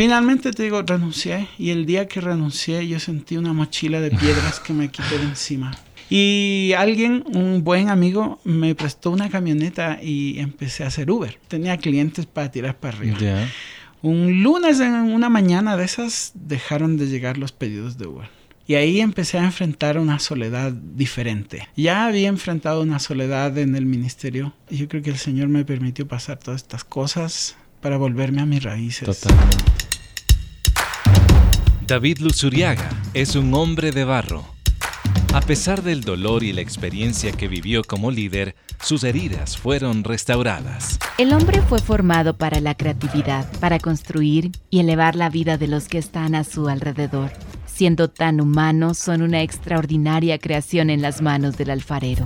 Finalmente te digo, renuncié y el día que renuncié yo sentí una mochila de piedras que me quité de encima. Y alguien, un buen amigo, me prestó una camioneta y empecé a hacer Uber. Tenía clientes para tirar para arriba. Un lunes en una mañana de esas dejaron de llegar los pedidos de Uber. Y ahí empecé a enfrentar una soledad diferente. Ya había enfrentado una soledad en el ministerio y yo creo que el Señor me permitió pasar todas estas cosas para volverme a mis raíces. Totalmente. David Luzuriaga es un hombre de barro. A pesar del dolor y la experiencia que vivió como líder, sus heridas fueron restauradas. El hombre fue formado para la creatividad, para construir y elevar la vida de los que están a su alrededor siendo tan humanos, son una extraordinaria creación en las manos del alfarero.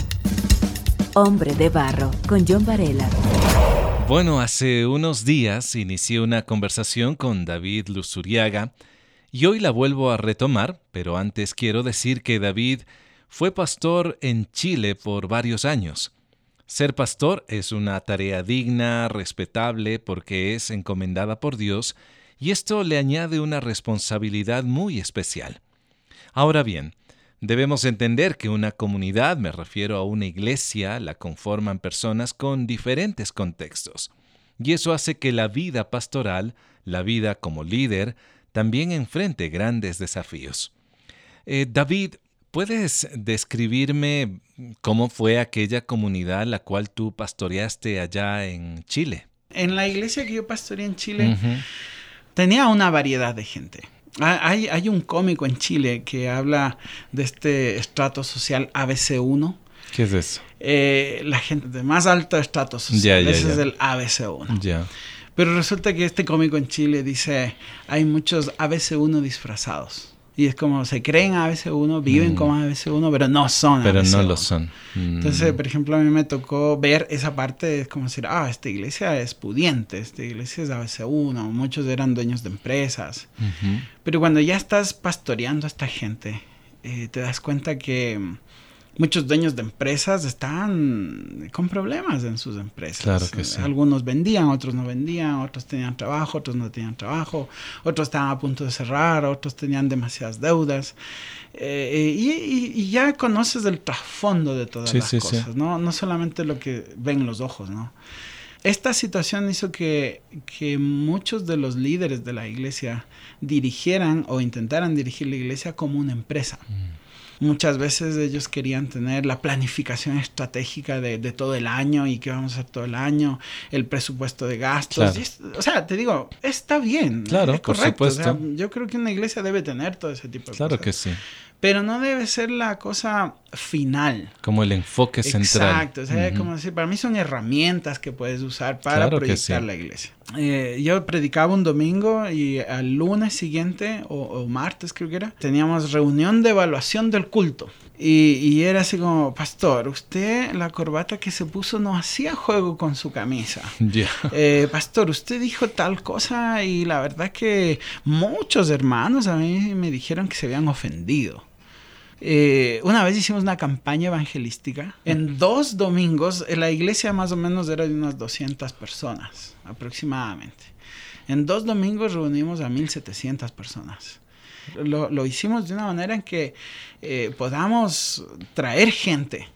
Hombre de Barro, con John Varela. Bueno, hace unos días inicié una conversación con David Luzuriaga y hoy la vuelvo a retomar, pero antes quiero decir que David fue pastor en Chile por varios años. Ser pastor es una tarea digna, respetable, porque es encomendada por Dios y esto le añade una responsabilidad muy especial. Ahora bien, debemos entender que una comunidad, me refiero a una iglesia, la conforman personas con diferentes contextos, y eso hace que la vida pastoral, la vida como líder, también enfrente grandes desafíos. Eh, David, ¿puedes describirme cómo fue aquella comunidad la cual tú pastoreaste allá en Chile? En la iglesia que yo pastoreé en Chile, tenía una variedad de gente. Hay, hay un cómico en Chile que habla de este estrato social ABC1. ¿Qué es eso? Eh, la gente de más alto estrato social. Ese es el ABC1. Pero resulta que este cómico en Chile dice, hay muchos ABC1 disfrazados. Y es como se creen a veces uno, viven mm. como a veces uno, pero no son Pero no lo son. Entonces, mm. por ejemplo, a mí me tocó ver esa parte, es como decir, ah, esta iglesia es pudiente, esta iglesia es a veces uno, muchos eran dueños de empresas. Pero cuando ya estás pastoreando a esta gente, eh, te das cuenta que muchos dueños de empresas están con problemas en sus empresas. Claro que sí. Algunos vendían, otros no vendían, otros tenían trabajo, otros no tenían trabajo, otros estaban a punto de cerrar, otros tenían demasiadas deudas. Eh, y, ya conoces el trasfondo de todas las cosas, ¿no? No solamente lo que ven los ojos, ¿no? Esta situación hizo que, que muchos de los líderes de la iglesia dirigieran o intentaran dirigir la iglesia como una empresa. Mm. Muchas veces ellos querían tener la planificación estratégica de, todo el año y qué vamos a hacer todo el año, el presupuesto de gastos. o sea, te digo, está bien. Claro, es correcto. Por supuesto. yo creo que una iglesia debe tener todo ese tipo de cosas. Claro que sí. Pero no debe ser la cosa final. Como el enfoque central. Exacto. O sea, como decir, para mí son herramientas que puedes usar para proyectar la iglesia. Eh, yo predicaba un domingo y al lunes siguiente, o, martes creo que era, teníamos reunión de evaluación del culto. Y, era así como, pastor, usted la corbata que se puso no hacía juego con su camisa. Eh, pastor, usted dijo tal cosa y la verdad que muchos hermanos a mí me dijeron que se habían ofendido. Eh, una vez hicimos una campaña evangelística. En dos domingos, la iglesia más o menos era de unas 200 personas, aproximadamente. En dos domingos reunimos a 1700 personas. Lo, hicimos de una manera en que eh, podamos traer gente.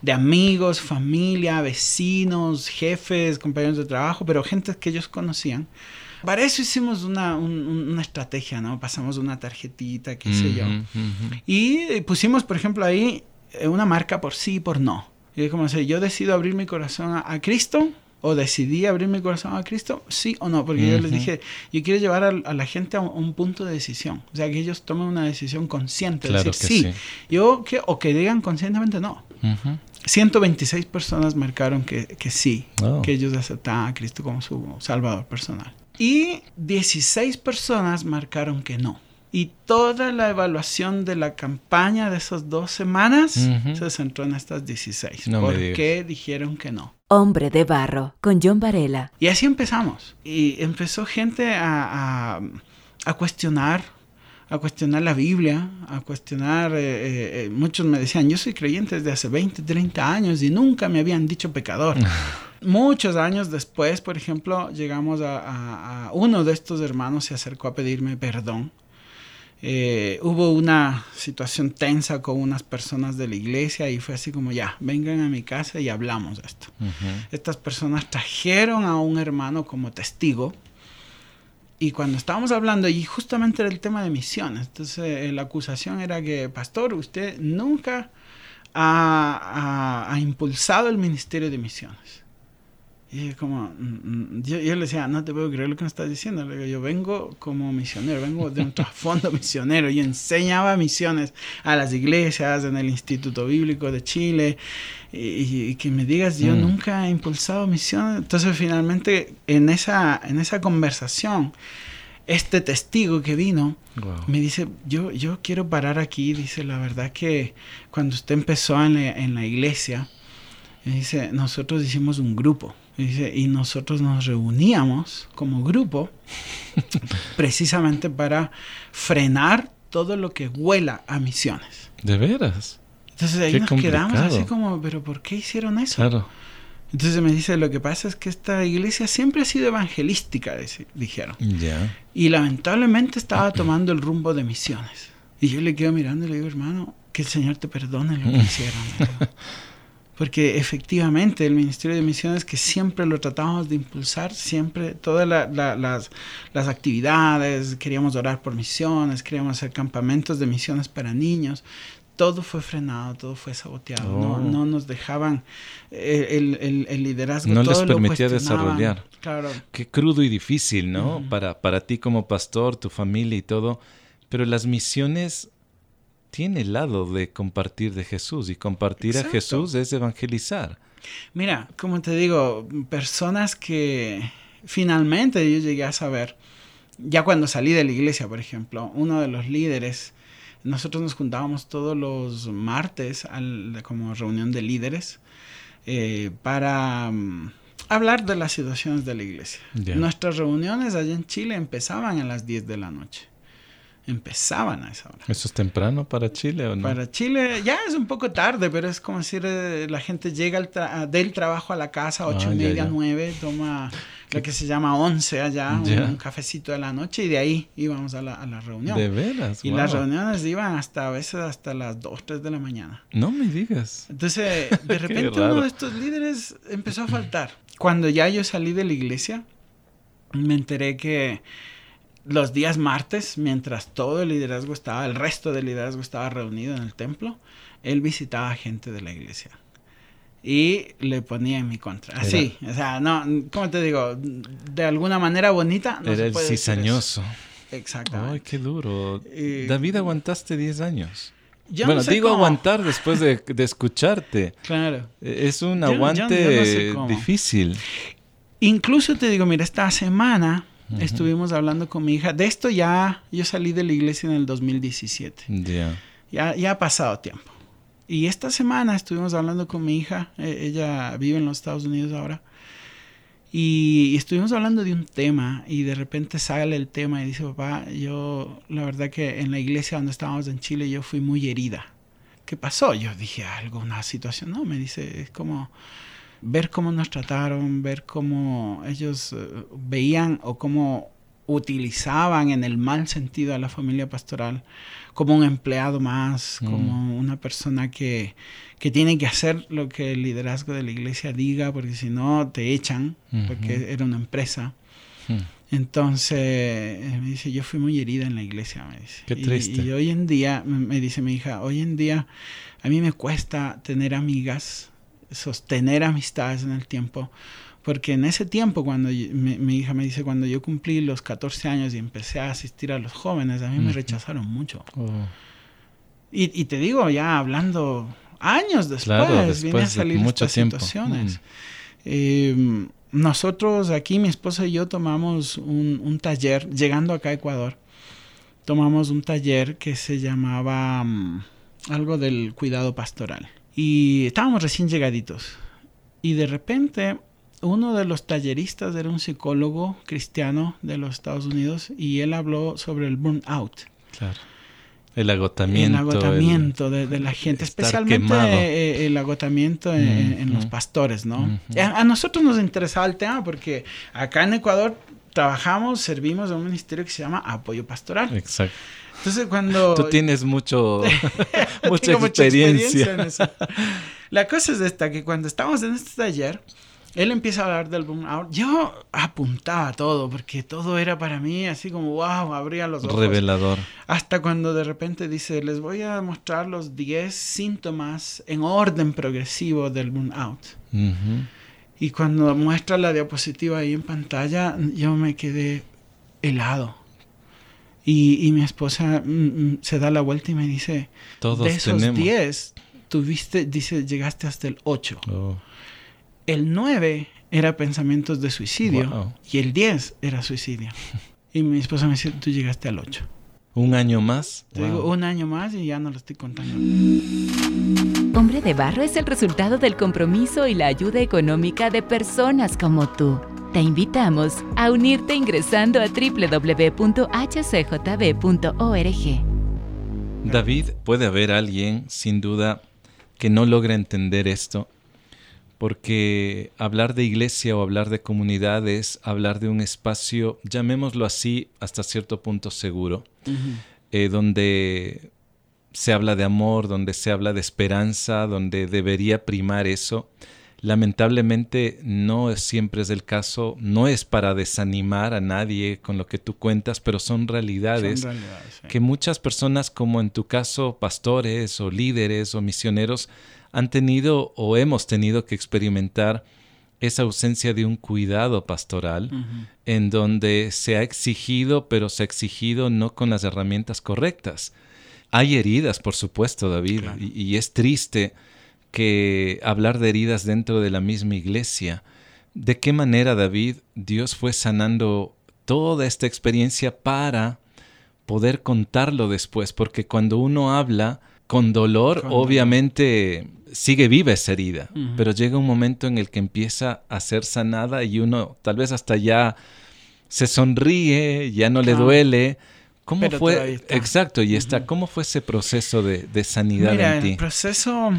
De amigos, familia, vecinos, jefes, compañeros de trabajo, pero gente que ellos conocían para eso hicimos una, una estrategia, ¿no? Pasamos una tarjetita, qué sé yo. Y pusimos, por ejemplo, ahí eh, una marca por sí y por no. Y como si yo decido abrir mi corazón a, Cristo, o decidí abrir mi corazón a Cristo, sí o no, porque yo les dije, yo quiero llevar a, la gente a un, punto de decisión, o sea, que ellos tomen una decisión consciente, decir sí, yo que, o que digan conscientemente no. 126 personas marcaron que, que sí, oh. que ellos aceptaban a Cristo como su Salvador personal. Y 16 personas marcaron que no. Y toda la evaluación de la campaña de esas dos semanas se centró en estas 16. ¿Por qué dijeron que no? Hombre de Barro, con John Varela. Y así empezamos. Y empezó gente a, a, cuestionar, a cuestionar la Biblia, a cuestionar, eh, eh, eh, muchos me decían, yo soy creyente desde hace 20, 30 años y nunca me habían dicho pecador. Muchos años después, por ejemplo, llegamos a, uno de estos hermanos se acercó a pedirme perdón. Eh, hubo una situación tensa con unas personas de la iglesia y fue así como ya, vengan a mi casa y hablamos de esto. Estas personas trajeron a un hermano como testigo y cuando estábamos hablando, y justamente era el tema de misiones, entonces eh, la acusación era que, pastor, usted nunca ha impulsado el ministerio de misiones. Y como, mm, mm, yo, le decía, no te puedo creer lo que me estás diciendo. Le digo, yo vengo como misionero, vengo de un trasfondo misionero. y enseñaba misiones a las iglesias, en el Instituto Bíblico de Chile. Y, que me digas, yo mm. nunca he impulsado misiones. Entonces, finalmente, en esa, en esa conversación, este testigo que vino me dice, yo, yo quiero parar aquí. Dice, la verdad que cuando usted empezó en la, en la iglesia, dice, nosotros hicimos un grupo y nosotros nos reuníamos como grupo precisamente para frenar todo lo que huela a misiones. ¿De veras? Entonces ahí nos quedamos así como, pero ¿por qué hicieron eso? Claro. Entonces me dice, lo que pasa es que esta iglesia siempre ha sido evangelística, dijeron. Ya. Y lamentablemente estaba tomando el rumbo de misiones. Y yo le quedo mirando y le digo, hermano, que el Señor te perdone lo que hicieron. Porque efectivamente el Ministerio de Misiones que siempre lo tratamos de impulsar, siempre todas las, las, actividades, queríamos orar por misiones, queríamos hacer campamentos de misiones para niños, todo fue frenado, todo fue saboteado, no, oh. no, nos dejaban eh, el, el, liderazgo. No les permitía desarrollar. Claro. Qué crudo y difícil, ¿no? para, para ti como pastor, tu familia y todo, pero las misiones tiene el lado de compartir de Jesús y compartir a Jesús es evangelizar. Mira, como te digo, personas que finalmente yo llegué a saber, ya cuando salí de la iglesia, por ejemplo, uno de los líderes, nosotros nos juntábamos todos los martes al, como reunión de líderes eh, para mm, hablar de las situaciones de la iglesia. Nuestras reuniones allá en Chile empezaban a las 10 de la noche empezaban a esa hora. ¿Eso es temprano para Chile o no? Para Chile ya es un poco tarde, pero es como decir, eh, la gente llega del trabajo a la casa, ocho ah, y media, nueve, toma lo que se llama once allá, un, cafecito de la noche y de ahí íbamos a la, a la reunión. De veras. Y las reuniones iban hasta a veces hasta las dos, tres de la mañana. No me digas. Entonces, de repente uno de estos líderes empezó a faltar. Cuando ya yo salí de la iglesia, me enteré que los días martes, mientras todo el liderazgo estaba, el resto del liderazgo estaba reunido en el templo, él visitaba gente de la iglesia. Y le ponía en mi contra. Así, o sea, no, ¿cómo te digo? De alguna manera bonita. No Era el cizañoso. Exactamente. Ay, qué duro. David, aguantaste 10 años. bueno, digo aguantar después de, escucharte. Claro. E, es un aguante difícil. Incluso te digo, mira, esta semana Estuvimos hablando con mi hija. De esto ya, yo salí de la iglesia en el 2017. Ya, ya ha pasado tiempo. Y esta semana estuvimos hablando con mi hija. E, ella vive en los Estados Unidos ahora. Y estuvimos hablando de un tema y de repente sale el tema y dice, papá, yo la verdad que en la iglesia donde estábamos en Chile yo fui muy herida. ¿Qué pasó? Yo dije algo, una situación. No, me dice, es como ver cómo nos trataron, ver cómo ellos eh, veían o cómo utilizaban en el mal sentido a la familia pastoral como un empleado más, mm. como una persona que, que, tiene que hacer lo que el liderazgo de la iglesia diga, porque si no te echan, porque era una empresa. Mm. Entonces eh, me dice, yo fui muy herida en la iglesia, me dice. Qué triste. y hoy en día, me dice mi hija, hoy en día a mí me cuesta tener amigas sostener amistades en el tiempo. Porque en ese tiempo, cuando mi, hija me dice, cuando yo cumplí los 14 años y empecé a asistir a los jóvenes, a mí me rechazaron mucho. Oh. Y, te digo, ya hablando años después, viene a salir muchas situaciones. Mm. Em, nosotros aquí, mi esposa y yo tomamos un, un, taller, llegando acá a Ecuador, tomamos un taller que se llamaba mm, algo del cuidado pastoral. Y estábamos recién llegaditos. Y de repente uno de los talleristas era un psicólogo cristiano de los Estados Unidos y él habló sobre el burnout. Claro. El agotamiento. El agotamiento de, la gente, especialmente eh, el agotamiento en, los pastores, ¿no? a, nosotros nos interesaba el tema porque acá en Ecuador trabajamos, servimos en un ministerio que se llama Apoyo Pastoral. Exacto. Entonces cuando... Tú tienes mucho, mucha, experiencia. en eso. La cosa es esta, que cuando estábamos en este taller, él empieza a hablar del burnout. Yo apuntaba todo, porque todo era para mí así como, wow, abría los ojos. Revelador. Hasta cuando de repente dice, les voy a mostrar los 10 síntomas en orden progresivo del burnout. Y cuando muestra la diapositiva ahí en pantalla, yo me quedé helado. Y, mi esposa mm, mm, se da la vuelta y me dice, Todos de esos 10, tuviste, dice, llegaste hasta el 8. El 9 era pensamientos de suicidio y el 10 era suicidio. y mi esposa me dice, tú llegaste al 8. ¿Un año más? Te digo, un año más y ya no lo estoy contando. Hombre de Barro es el resultado del compromiso y la ayuda económica de personas como tú. Te invitamos a unirte ingresando a www.hcjb.org. David, puede haber alguien, sin duda, que no logra entender esto, porque hablar de iglesia o hablar de comunidad es hablar de un espacio, llamémoslo así, hasta cierto punto seguro, eh, donde se habla de amor, donde se habla de esperanza, donde debería primar eso Lamentablemente no siempre es el caso, no es para desanimar a nadie con lo que tú cuentas, pero son realidades, que muchas personas, como en tu caso, pastores o líderes o misioneros, han tenido o hemos tenido que experimentar esa ausencia de un cuidado pastoral en donde se ha exigido, pero se ha exigido no con las herramientas correctas. Hay heridas, por supuesto, David, y es triste que hablar de heridas dentro de la misma iglesia. ¿De qué manera, David, Dios fue sanando toda esta experiencia para poder contarlo después? Porque cuando uno habla con dolor, obviamente sigue viva esa herida, pero llega un momento en el que empieza a ser sanada y uno tal vez hasta ya se sonríe, ya no le duele. ¿Cómo fue? Exacto, y está. ¿Cómo fue ese proceso de, sanidad en ti? El proceso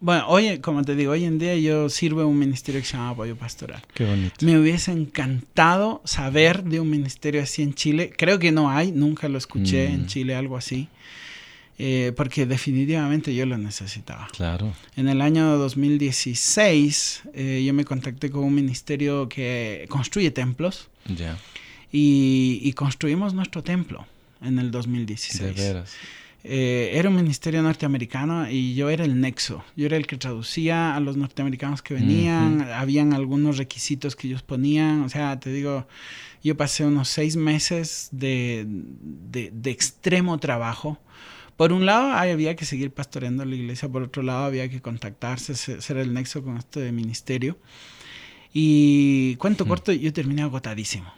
bueno, hoy, como te digo, hoy en día yo sirvo en un ministerio que se llama Apoyo Pastoral. Qué bonito. Me hubiese encantado saber de un ministerio así en Chile. Creo que no hay, nunca lo escuché en mm. Chile, algo así. Eh, porque definitivamente yo lo necesitaba. Claro. En el año 2016 eh, yo me contacté con un ministerio que construye templos. Ya. Y, y, construimos nuestro templo en el 2016. De veras. Eh, era un ministerio norteamericano y yo era el nexo. Yo era el que traducía a los norteamericanos que venían. Habían algunos requisitos que ellos ponían. O sea, te digo, yo pasé unos seis meses de, de, extremo trabajo. Por un lado, había que seguir pastoreando la iglesia. Por otro lado, había que contactarse, ser el nexo con este ministerio. Y cuento corto, yo terminé agotadísimo.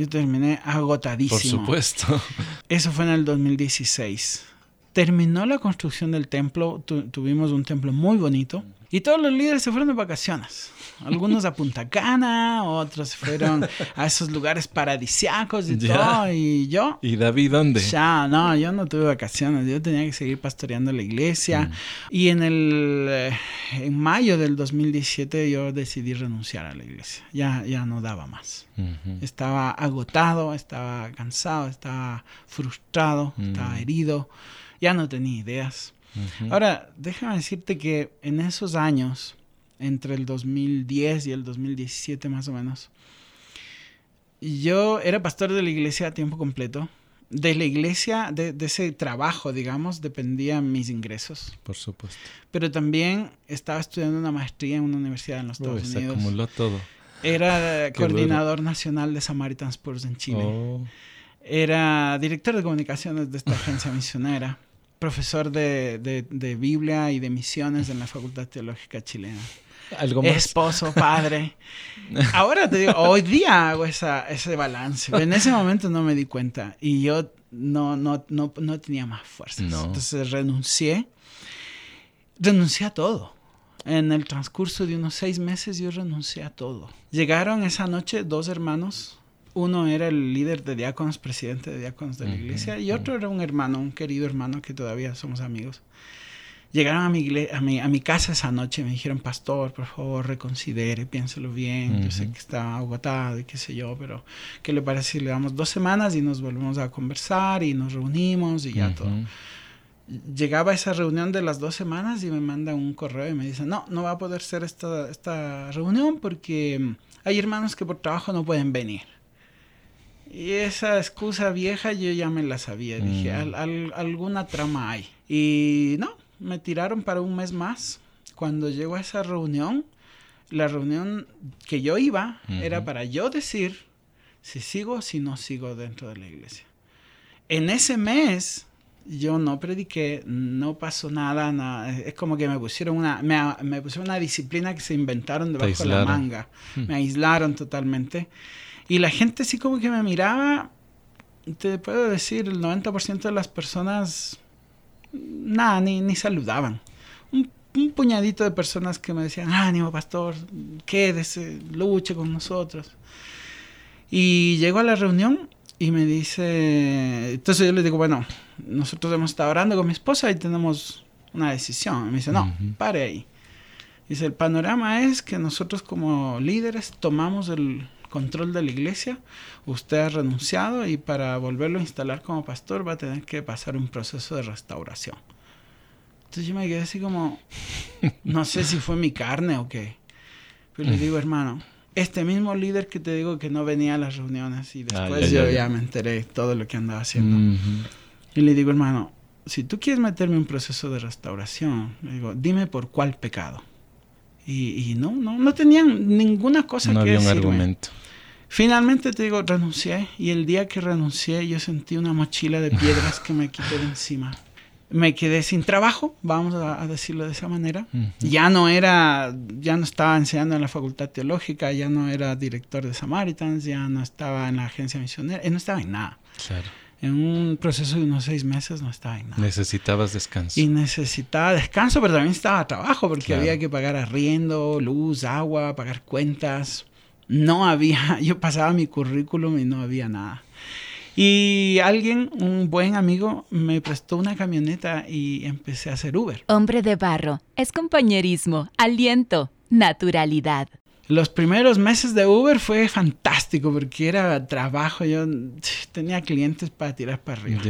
Yo terminé agotadísimo. Por supuesto. Eso fue en el 2016 terminó la construcción del templo, tuvimos un templo muy bonito y todos los líderes se fueron de vacaciones. Algunos a Punta Cana, otros fueron a esos lugares paradisiacos y todo. Y yo. ¿Y David dónde? Ya, no, yo no tuve vacaciones. Yo tenía que seguir pastoreando la iglesia. Mm. Y en el. Eh, en mayo del 2017 yo decidí renunciar a la iglesia. Ya, ya no daba más. Estaba agotado, estaba cansado, estaba frustrado, estaba mm. herido ya no tenía ideas. Ahora, déjame decirte que en esos años, entre el 2010 y el 2017 más o menos, yo era pastor de la iglesia a tiempo completo. De la iglesia, de, ese trabajo, digamos, dependían mis ingresos. Por supuesto. Pero también estaba estudiando una maestría en una universidad en los Estados Unidos. Se acumuló todo. Era coordinador nacional de Samaritan Sports en Chile. Oh. Era director de comunicaciones de esta agencia misionera profesor de, de, Biblia y de misiones en la Facultad Teológica Chilena. ¿Algo más? Esposo, padre. Ahora te digo, hoy día hago esa, ese balance. En ese momento no me di cuenta y yo no, no, no, no tenía más fuerzas. Entonces renuncié. Renuncié a todo. En el transcurso de unos seis meses yo renuncié a todo. Llegaron esa noche dos hermanos Uno era el líder de diáconos, presidente de diáconos de la iglesia, y otro era un hermano, un querido hermano que todavía somos amigos. Llegaron a mi, a mi, a mi casa esa noche y me dijeron, pastor, por favor, reconsidere, piénselo bien, yo sé que está agotado y qué sé yo, pero ¿qué le parece si le damos dos semanas y nos volvemos a conversar y nos reunimos y ya todo? Llegaba a esa reunión de las dos semanas y me manda un correo y me dice, no, no va a poder ser esta, esta reunión porque hay hermanos que por trabajo no pueden venir. Y esa excusa vieja yo ya me la sabía. Dije, mm. alguna trama hay. Y no, me tiraron para un mes más. Cuando llegó a esa reunión, la reunión que yo iba era para yo decir si sigo o si no sigo dentro de la iglesia. En ese mes yo no prediqué, no pasó nada, nada. es como que me pusieron una, me, pusieron una disciplina que se inventaron debajo de la manga, hmm. me aislaron totalmente. Y la gente sí como que me miraba, te puedo decir, el 90% de las personas, nada, ni, ni saludaban. Un, puñadito de personas que me decían, ánimo pastor, quédese, luche con nosotros. Y llego a la reunión y me dice, entonces yo le digo, bueno, nosotros hemos estado orando con mi esposa y tenemos una decisión. Y me dice, no, pare ahí. Dice, el panorama es que nosotros como líderes tomamos el control de la iglesia, usted ha renunciado y para volverlo a instalar como pastor va a tener que pasar un proceso de restauración. Entonces yo me quedé así como, no sé si fue mi carne o qué. Pero le digo, hermano, este mismo líder que te digo que no venía a las reuniones y después yo ya, me enteré todo lo que andaba haciendo. Y le digo, hermano, si tú quieres meterme en un proceso de restauración, le digo, dime por cuál pecado. Y, no, no, no tenían ninguna cosa no que había un argumento. Finalmente te digo, renuncié y el día que renuncié yo sentí una mochila de piedras que me quité de encima. Me quedé sin trabajo, vamos a, decirlo de esa manera. Ya no era, ya no estaba enseñando en la facultad teológica, ya no era director de Samaritans, ya no estaba en la agencia misionera, no estaba en nada. Claro en un proceso de unos seis meses no estaba en nada. Necesitabas descanso. Y necesitaba descanso, pero también estaba trabajo porque había que pagar arriendo, luz, agua, pagar cuentas. No había, yo pasaba mi currículum y no había nada. Y alguien, un buen amigo, me prestó una camioneta y empecé a hacer Uber. Hombre de barro, es compañerismo, aliento, naturalidad. Los primeros meses de Uber fue fantástico porque era trabajo, yo tenía clientes para tirar para arriba.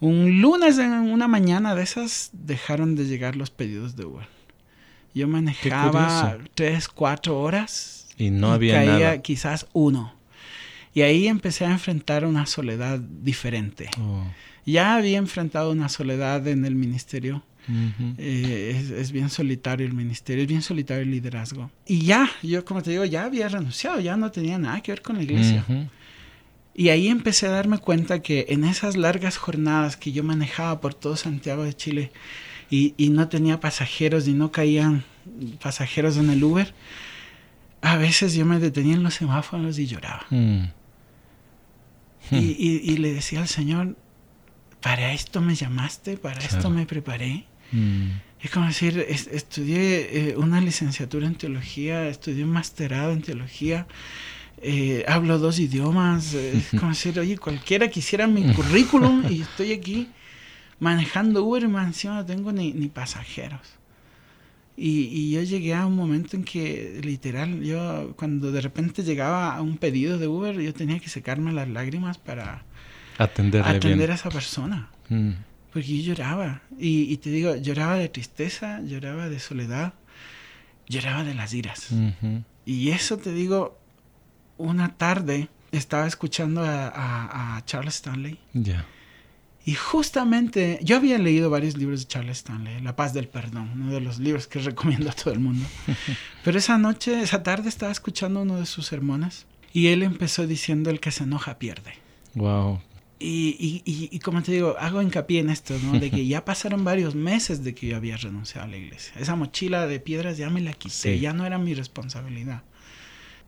Un lunes en una mañana de esas dejaron de llegar los pedidos de Uber. Yo manejaba tres, cuatro horas y no había caía quizás uno. Y ahí empecé a enfrentar una soledad diferente. Oh. Ya había enfrentado una soledad en el ministerio eh, es, bien solitario el ministerio, es bien solitario el liderazgo. Y ya, yo como te digo, ya había renunciado, ya no tenía nada que ver con la iglesia. Y ahí empecé a darme cuenta que en esas largas jornadas que yo manejaba por todo Santiago de Chile y, no tenía pasajeros y no caían pasajeros en el Uber, a veces yo me detenía en los semáforos y lloraba. Mm. Y, le decía al Señor, para esto me llamaste, para esto me preparé. Mm. Es como decir, estudié eh, una licenciatura en teología, estudié un masterado en teología, eh, hablo dos idiomas. Es como decir, oye, cualquiera quisiera mi currículum y estoy aquí manejando Uber y encima no tengo ni, ni pasajeros. Y, y, yo llegué a un momento en que, literal, yo cuando de repente llegaba a un pedido de Uber, yo tenía que secarme las lágrimas para atender a esa persona. Mm. Porque yo lloraba. Y, te digo, lloraba de tristeza, lloraba de soledad, lloraba de las iras. Y eso te digo, una tarde estaba escuchando a, Charles Stanley. Ya. Y justamente, yo había leído varios libros de Charles Stanley, La paz del perdón, uno de los libros que recomiendo a todo el mundo. Pero esa noche, esa tarde estaba escuchando uno de sus sermones y él empezó diciendo el que se enoja pierde. Wow, y, y, y, como te digo, hago hincapié en esto, ¿no? De que ya pasaron varios meses de que yo había renunciado a la iglesia. Esa mochila de piedras ya me la quité, ya no era mi responsabilidad.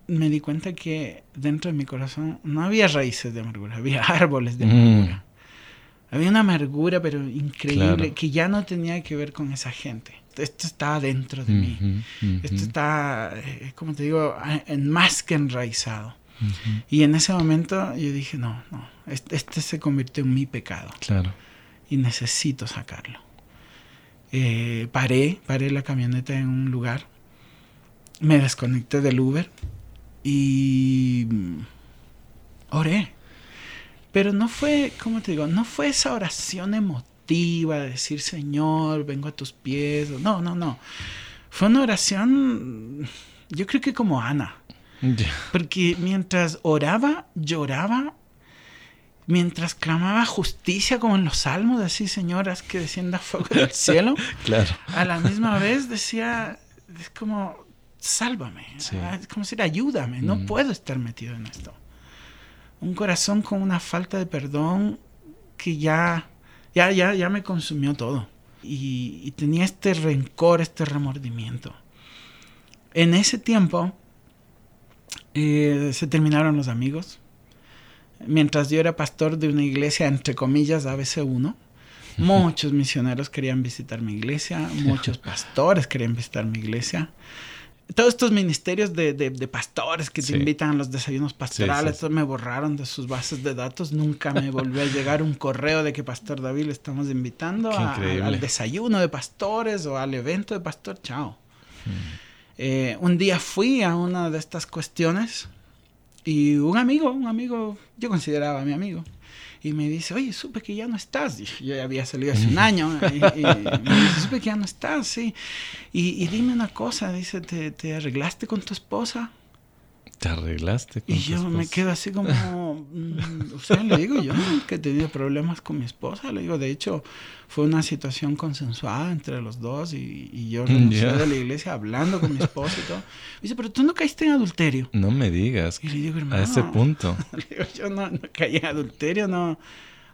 Me di cuenta que dentro de mi corazón no había raíces de amargura, había árboles de amargura. Mm. Había una amargura, pero increíble, que ya no tenía que ver con esa gente. Esto estaba dentro de mí. Esto está, eh, como te digo, en más que enraizado. Y en ese momento yo dije, no, no, este, este, se convirtió en mi pecado. Claro. Y necesito sacarlo. Eh, paré, paré la camioneta en un lugar, me desconecté del Uber y oré. Pero no fue, ¿cómo te digo? No fue esa oración emotiva de decir, Señor, vengo a tus pies. No, no, no. Fue una oración, yo creo que como Ana. Porque mientras oraba, lloraba. Mientras clamaba justicia como en los salmos, así, señoras, que descienda fuego del cielo. claro. A la misma vez decía, es como, sálvame. Es como decir, ayúdame. No mm. puedo estar metido en esto un corazón con una falta de perdón que ya, ya, ya, ya me consumió todo. Y, tenía este rencor, este remordimiento. En ese tiempo eh, se terminaron los amigos. Mientras yo era pastor de una iglesia, entre comillas, ABC1, muchos misioneros querían visitar mi iglesia, muchos pastores querían visitar mi iglesia todos estos ministerios de, de, pastores que te invitan a los desayunos pastorales, me borraron de sus bases de datos. Nunca me volvió a llegar un correo de que Pastor David le estamos invitando al desayuno de pastores o al evento de pastor. Chao. Hmm. Eh, un día fui a una de estas cuestiones y un amigo, un amigo, yo consideraba mi amigo, y me dice, oye, supe que ya no estás. yo ya había salido hace un año. Y, me dice, supe que ya no estás, sí. Y, dime una cosa, dice, ¿te, ¿te, arreglaste con tu esposa? ¿Te arreglaste con Y yo me quedo así como, o sea, le digo, yo nunca he tenido problemas con mi esposa. Le digo, de hecho, fue una situación consensuada entre los dos y, yo renuncié de la iglesia hablando con mi esposa y todo. Me dice, pero tú no caíste en adulterio. No me digas. Y le digo, hermano. A ese punto. le digo, yo no, caí en adulterio, no.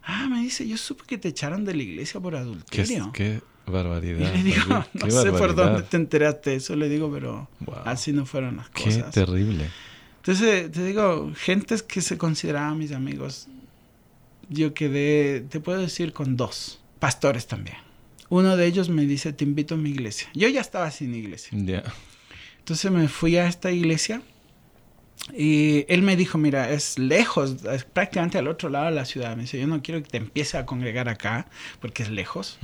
Ah, me dice, yo supe que te echaron de la iglesia por adulterio. ¿Qué, barbaridad. Y le digo, no sé por dónde te enteraste eso. Le digo, pero así no fueron las cosas. Qué terrible. Entonces, te digo, gentes que se consideraban mis amigos, yo quedé, te puedo decir, con dos pastores también. Uno de ellos me dice, te invito a mi iglesia. Yo ya estaba sin iglesia. Entonces me fui a esta iglesia y él me dijo, mira, es lejos, es prácticamente al otro lado de la ciudad. Me dice, yo no quiero que te empieces a congregar acá porque es lejos,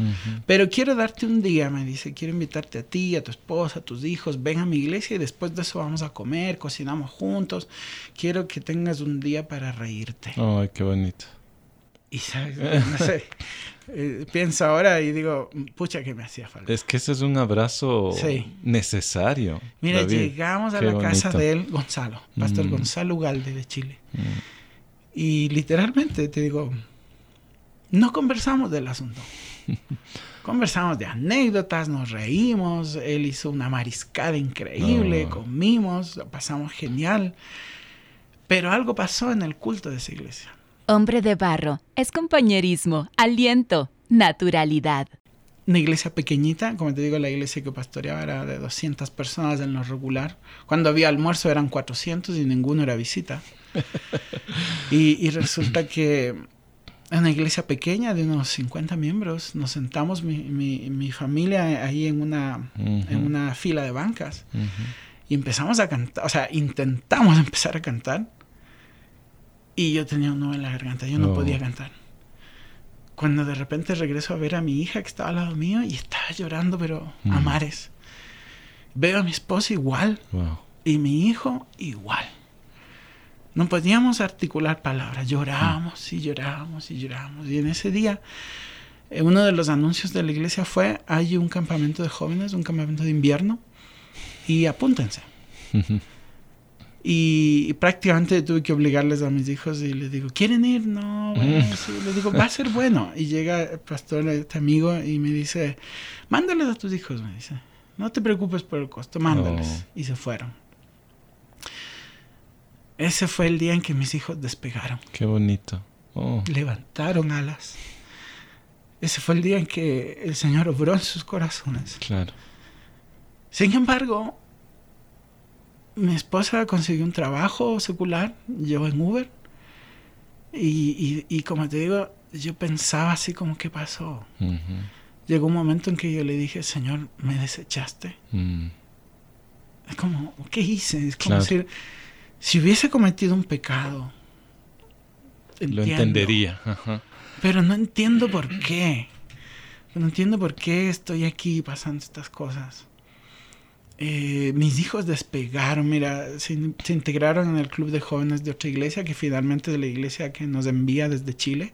pero quiero darte un día, me dice, quiero invitarte a ti, a tu esposa, a tus hijos, ven a mi iglesia y después de eso vamos a comer, cocinamos juntos. Quiero que tengas un día para reírte. Ay, qué bonito. Y sabes, no sé, eh, pienso ahora y digo, pucha que me hacía falta. Es que ese es un abrazo necesario. Mira, llegamos a la casa de él, Gonzalo, Pastor mm. Gonzalo Ugalde de Chile. Mm. Y literalmente te digo, no conversamos del asunto. conversamos de anécdotas, nos reímos, él hizo una mariscada increíble, comimos, pasamos genial. Pero algo pasó en el culto de esa iglesia. Hombre de barro es compañerismo, aliento, naturalidad. Una iglesia pequeñita, como te digo, la iglesia que pastoreaba era de 200 personas en lo regular. Cuando había almuerzo eran 400 y ninguno era visita. y, resulta que en una iglesia pequeña de unos 50 miembros, nos sentamos mi, mi, familia ahí en una, en una fila de bancas y empezamos a cantar, o sea, intentamos empezar a cantar y yo tenía un nudo en la garganta, yo no, podía cantar. Cuando de repente regreso a ver a mi hija que estaba al lado mío y estaba llorando, pero a mm. mares. Veo a mi esposa igual y mi hijo igual. No podíamos articular palabras, llorábamos y llorábamos y llorábamos. Y en ese día, eh, uno de los anuncios de la iglesia fue, hay un campamento de jóvenes, un campamento de invierno, y apúntense. Y, prácticamente tuve que obligarles a mis hijos y les digo, ¿quieren ir? No, bueno, mm. Les digo, va a ser bueno. Y llega el pastor, este amigo, y me dice, mándales a tus hijos, me dice. No te preocupes por el costo, mándales. Oh. Y se fueron. Ese fue el día en que mis hijos despegaron. Qué bonito. Oh. Levantaron alas. Ese fue el día en que el Señor obró en sus corazones. Claro. Sin embargo, mi esposa consiguió un trabajo secular, yo en Uber. Y, y, como te digo, yo pensaba así como, ¿qué pasó? Llegó un momento en que yo le dije, Señor, ¿me desechaste? Mm. Es como, ¿qué hice? Es como decir, Si hubiese cometido un pecado, lo entendería. Pero no entiendo por qué. No entiendo por qué estoy aquí pasando estas cosas. Eh, mis hijos despegaron, mira, se, integraron en el club de jóvenes de otra iglesia, que finalmente es la iglesia que nos envía desde Chile,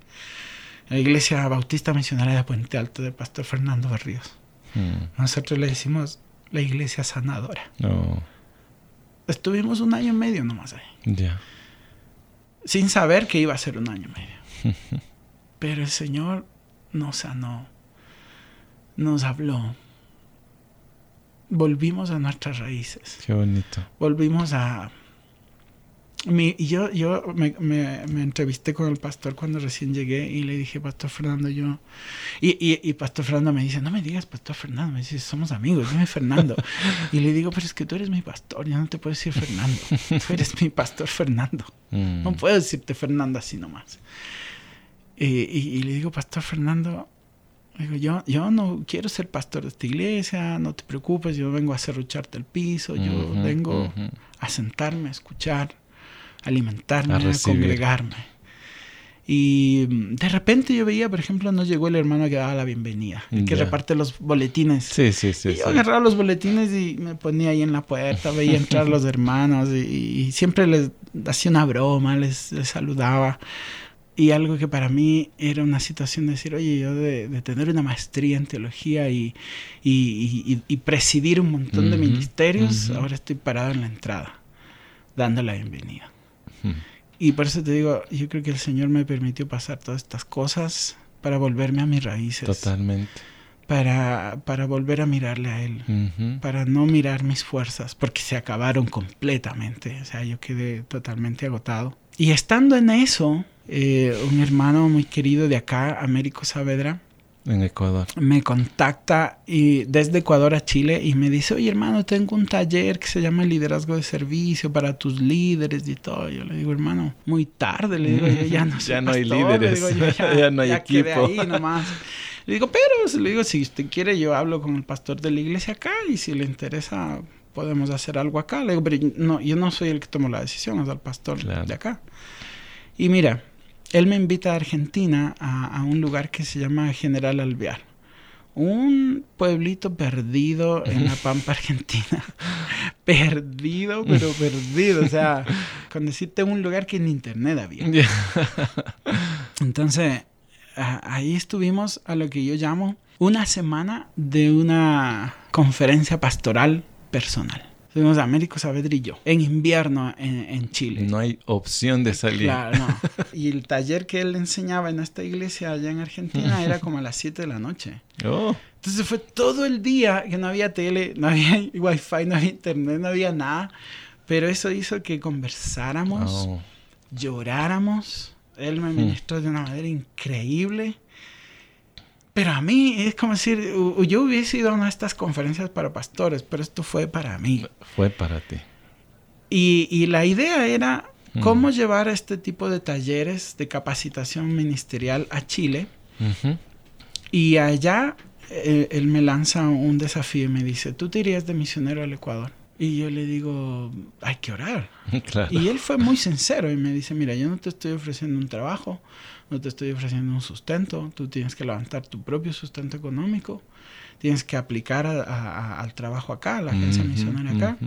la iglesia bautista misionaria de Puente Alto del pastor Fernando Barrios. Mm. Nosotros le decimos la iglesia sanadora. Estuvimos un año y medio nomás ahí. Ya. Sin saber que iba a ser un año y medio. Pero el Señor nos sanó, nos habló, volvimos a nuestras raíces. Qué bonito. Volvimos a... Mi, yo yo me, me, entrevisté con el pastor cuando recién llegué y le dije, Pastor Fernando, yo... Y, y, y, Pastor Fernando me dice, no me digas Pastor Fernando, me dice, somos amigos, dime Fernando. y le digo, pero es que tú eres mi pastor, ya no te puedo decir Fernando, tú eres mi pastor Fernando. Mm. No puedo decirte Fernando así nomás. y, y le digo, Pastor Fernando, Digo, yo, yo no quiero ser pastor de esta iglesia, no te preocupes, yo vengo a serrucharte el piso, yo vengo a sentarme, a escuchar, a alimentarme, a, congregarme. Y mm, de repente yo veía, por ejemplo, nos llegó el hermano que daba la bienvenida, que reparte los boletines. Sí, sí, sí. Y yo agarraba los boletines y me ponía ahí en la puerta, veía entrar los hermanos y, siempre les hacía una broma, les, les saludaba y algo que para mí era una situación de decir, oye, yo de, tener una maestría en teología y, y, presidir un montón de ministerios, ahora estoy parado en la entrada, dando la bienvenida. Y por eso te digo, yo creo que el Señor me permitió pasar todas estas cosas para volverme a mis raíces. Totalmente. Para, para volver a mirarle a Él, para no mirar mis fuerzas, porque se acabaron completamente. O sea, yo quedé totalmente agotado. Y estando en eso, eh, un hermano muy querido de acá, Américo Saavedra, en Ecuador. Me contacta y desde Ecuador a Chile y me dice, oye hermano, tengo un taller que se llama Liderazgo de Servicio para tus líderes y todo. Yo le digo, hermano, muy tarde, le digo, ya no Ya no hay líderes, ya, no hay equipo. ahí nomás. Le digo, pero, le digo, si usted quiere, yo hablo con el pastor de la iglesia acá y si le interesa, podemos hacer algo acá. Le digo, pero no, yo no soy el que tomo la decisión, es el pastor de acá. Y mira, él me invita a Argentina a, un lugar que se llama General Alvear. Un pueblito perdido en la Pampa Argentina. perdido, pero perdido. O sea, con decirte un lugar que en internet había. Entonces, ahí estuvimos a lo que yo llamo una semana de una conferencia pastoral personal. Fuimos a Américo Saavedra y yo, en invierno en, Chile. No hay opción de salir. Claro, no. Y el taller que él enseñaba en esta iglesia allá en Argentina era como a las 7 de la noche. Oh. Entonces fue todo el día que no había tele, no había wifi, no había internet, no había nada. Pero eso hizo que conversáramos, oh. lloráramos. Él me hmm. ministró de una manera increíble. Pero a mí es como decir, yo hubiese ido a una de estas conferencias para pastores, pero esto fue para mí. Fue para ti. Y, la idea era mm. cómo llevar este tipo de talleres de capacitación ministerial a Chile. Y allá eh, él, me lanza un desafío y me dice, tú te irías de misionero al Ecuador. Y yo le digo, hay que orar. Y él fue muy sincero y me dice, mira, yo no te estoy ofreciendo un trabajo, no te estoy ofreciendo un sustento, tú tienes que levantar tu propio sustento económico, tienes que aplicar al trabajo acá, a la agencia misionera acá.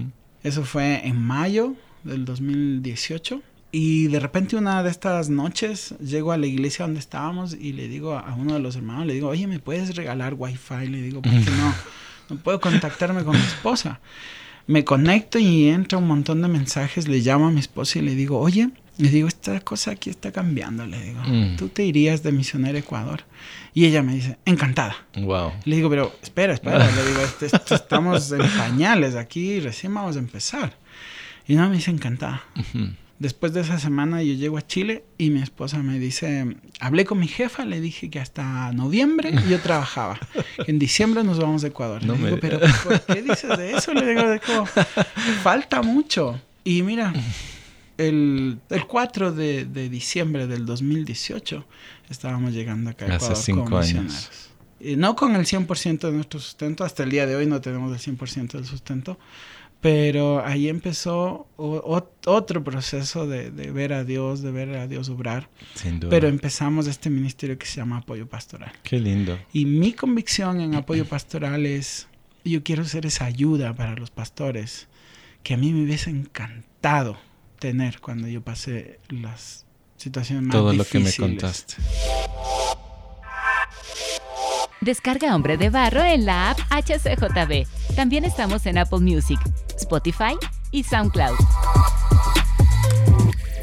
Eso fue en mayo del 2018. Y de repente una de estas noches llego a la iglesia donde estábamos y le digo a uno de los hermanos, le digo, oye, ¿me puedes regalar wifi? Le digo, porque no, no puedo contactarme con mi esposa. Me conecto y entra un montón de mensajes, le llamo a mi esposa y le digo, oye, le digo, esta cosa aquí está cambiando, le digo. Mm. Tú te irías de misionero a Ecuador. Y ella me dice, encantada. Wow. Le digo, pero espera, espera. le digo, estamos en pañales aquí, recién vamos a empezar. Y no, me dice, encantada. Después de esa semana yo llego a Chile y mi esposa me dice, hablé con mi jefa, le dije que hasta noviembre yo trabajaba. en diciembre nos vamos a Ecuador. le digo, pero ¿por qué dices de eso? Le digo, falta mucho. Y mira, el, el 4 de, de, diciembre del 2018 estábamos llegando acá a Hace como años. no con el 100% de nuestro sustento, hasta el día de hoy no tenemos el 100% del sustento, Pero ahí empezó otro proceso de, ver a Dios, de ver a Dios obrar. Sin duda. Pero empezamos este ministerio que se llama Apoyo Pastoral. Qué lindo. Y mi convicción en Apoyo Pastoral es, yo quiero ser esa ayuda para los pastores que a mí me hubiese encantado tener cuando yo pasé las situaciones más Todo difíciles. Todo lo que me contaste. Descarga Hombre de Barro en la app HCJB. También estamos en Apple Music, Spotify y SoundCloud.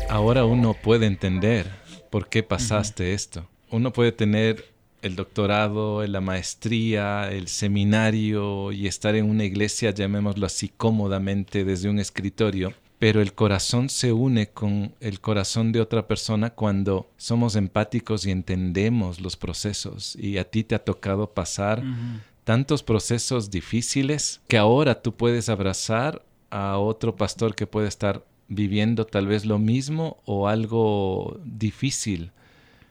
Ahora uno puede entender por qué pasaste esto. Uno puede tener el doctorado, la maestría, el seminario y estar en una iglesia, llamémoslo así cómodamente desde un escritorio, pero el corazón se une con el corazón de otra persona cuando somos empáticos y entendemos los procesos. Y a ti te ha tocado pasar tantos procesos difíciles que ahora tú puedes abrazar a otro pastor que puede estar viviendo tal vez lo mismo o algo difícil.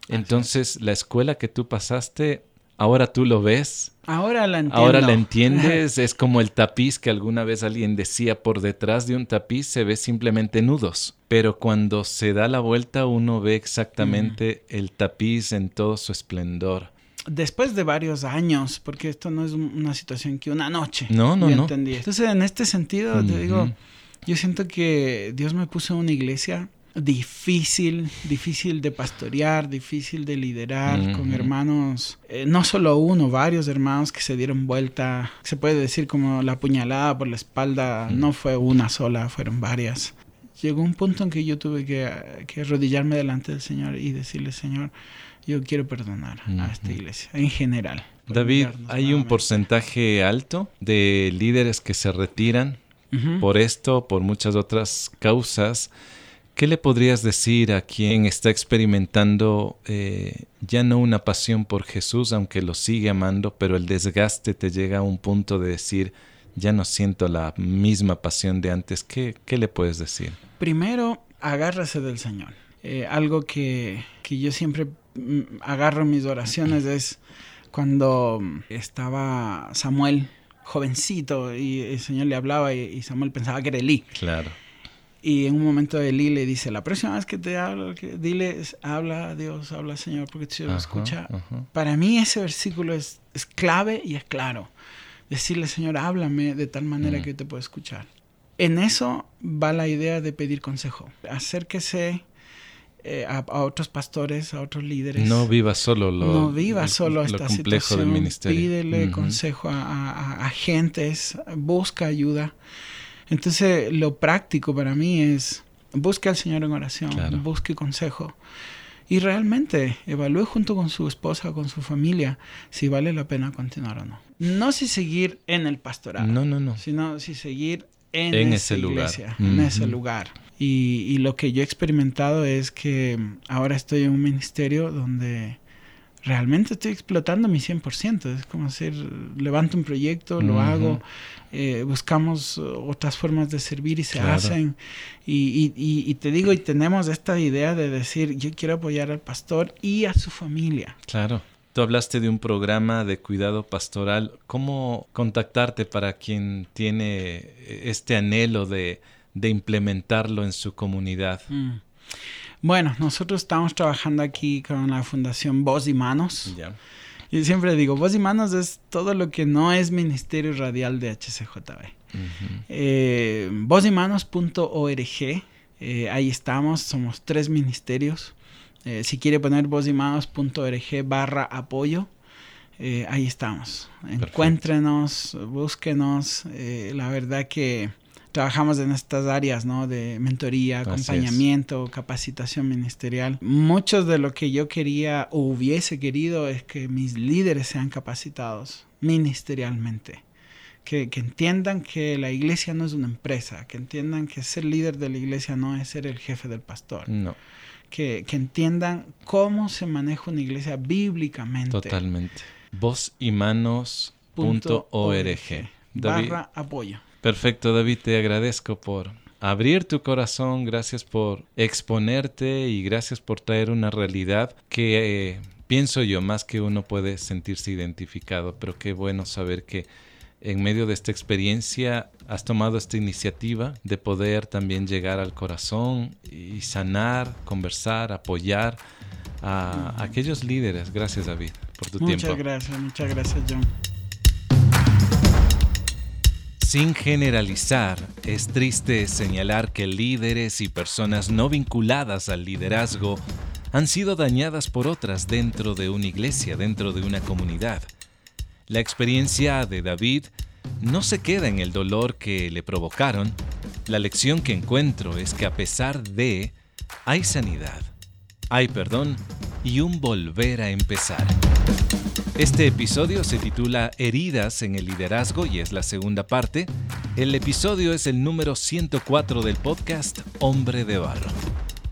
Entonces, la escuela que tú pasaste Ahora tú lo ves. Ahora la entiendo. Ahora la entiendes. es como el tapiz que alguna vez alguien decía, por detrás de un tapiz se ve simplemente nudos. Pero cuando se da la vuelta uno ve exactamente el tapiz en todo su esplendor. Después de varios años, porque esto no es una situación que una noche. No, no, no. Entendí. Entonces, en este sentido, te digo, yo siento que Dios me puso en una iglesia difícil, difícil de pastorear, difícil de liderar, con hermanos, eh, no solo uno, varios hermanos que se dieron vuelta, se puede decir como la puñalada por la espalda, no fue una sola, fueron varias. Llegó un punto en que yo tuve que, que arrodillarme delante del Señor y decirle, Señor, yo quiero perdonar a esta iglesia en general. David, hay un porcentaje alto de líderes que se retiran por esto, por muchas otras causas. ¿Qué le podrías decir a quien está experimentando eh, ya no una pasión por Jesús, aunque lo sigue amando, pero el desgaste te llega a un punto de decir, ya no siento la misma pasión de antes? ¿Qué, le puedes decir? Primero, agárrase del Señor. Eh, algo que, yo siempre mm, agarro en mis oraciones es cuando estaba Samuel jovencito y el Señor le hablaba y, Samuel pensaba que era Elí. Claro. Y en un momento Eli le dice, la próxima vez que te hablo, dile, habla a Dios, habla Señor, porque si lo escucha. Para mí ese versículo es, es, clave y es claro. Decirle, Señor, háblame de tal manera que te pueda escuchar. En eso va la idea de pedir consejo. Acérquese eh, a, otros pastores, a otros líderes. No viva solo lo, no viva solo esta situación. Del ministerio. Pídele consejo a, a, a, gentes, busca ayuda. Entonces, lo práctico para mí es busque al Señor en oración, busque consejo y realmente evalúe junto con su esposa o con su familia si vale la pena continuar o no. No si seguir en el pastorado, no, no, no. sino si seguir en, ese lugar. en ese lugar. Y, y, lo que yo he experimentado es que ahora estoy en un ministerio donde realmente estoy explotando mi 100%. Es como decir, levanto un proyecto, lo hago, eh, buscamos otras formas de servir y se hacen. Y, y, te digo, y tenemos esta idea de decir, yo quiero apoyar al pastor y a su familia. Claro. Tú hablaste de un programa de cuidado pastoral. ¿Cómo contactarte para quien tiene este anhelo de, de implementarlo en su comunidad? Mm. Bueno, nosotros estamos trabajando aquí con la Fundación Voz y Manos. Y siempre digo, Voz y Manos es todo lo que no es Ministerio Radial de HCJB. Eh, vozymanos.org, eh, ahí estamos, somos tres ministerios. Eh, si quiere poner vozymanos.org barra apoyo, ahí estamos. Encuéntrenos, búsquenos. la verdad que trabajamos en estas áreas, ¿no? De mentoría, acompañamiento, capacitación ministerial. Mucho de lo que yo quería o hubiese querido es que mis líderes sean capacitados ministerialmente. Que, entiendan que la iglesia no es una empresa, que entiendan que ser líder de la iglesia no es ser el jefe del pastor. No. Que, entiendan cómo se maneja una iglesia bíblicamente. Totalmente. Voz y manos. Barra apoyo. Perfecto, David, te agradezco por abrir tu corazón, gracias por exponerte y gracias por traer una realidad que eh, pienso yo más que uno puede sentirse identificado, pero qué bueno saber que en medio de esta experiencia has tomado esta iniciativa de poder también llegar al corazón y sanar, conversar, apoyar a aquellos líderes. Gracias David por tu tiempo. Muchas gracias, muchas gracias John. Sin generalizar, es triste señalar que líderes y personas no vinculadas al liderazgo han sido dañadas por otras dentro de una iglesia, dentro de una comunidad. La experiencia de David no se queda en el dolor que le provocaron. La lección que encuentro es que a pesar de, hay sanidad, hay perdón y un volver a empezar. Este episodio se titula Heridas en el liderazgo y es la segunda parte. El episodio es el número 104 del podcast Hombre de Barro.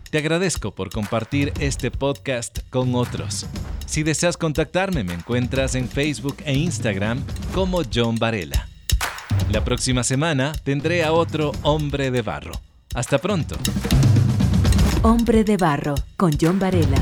Te agradezco por compartir este podcast con otros. Si deseas contactarme, me encuentras en Facebook e Instagram como John Varela. La próxima semana tendré a otro hombre de barro. Hasta pronto. Hombre de barro con John Varela.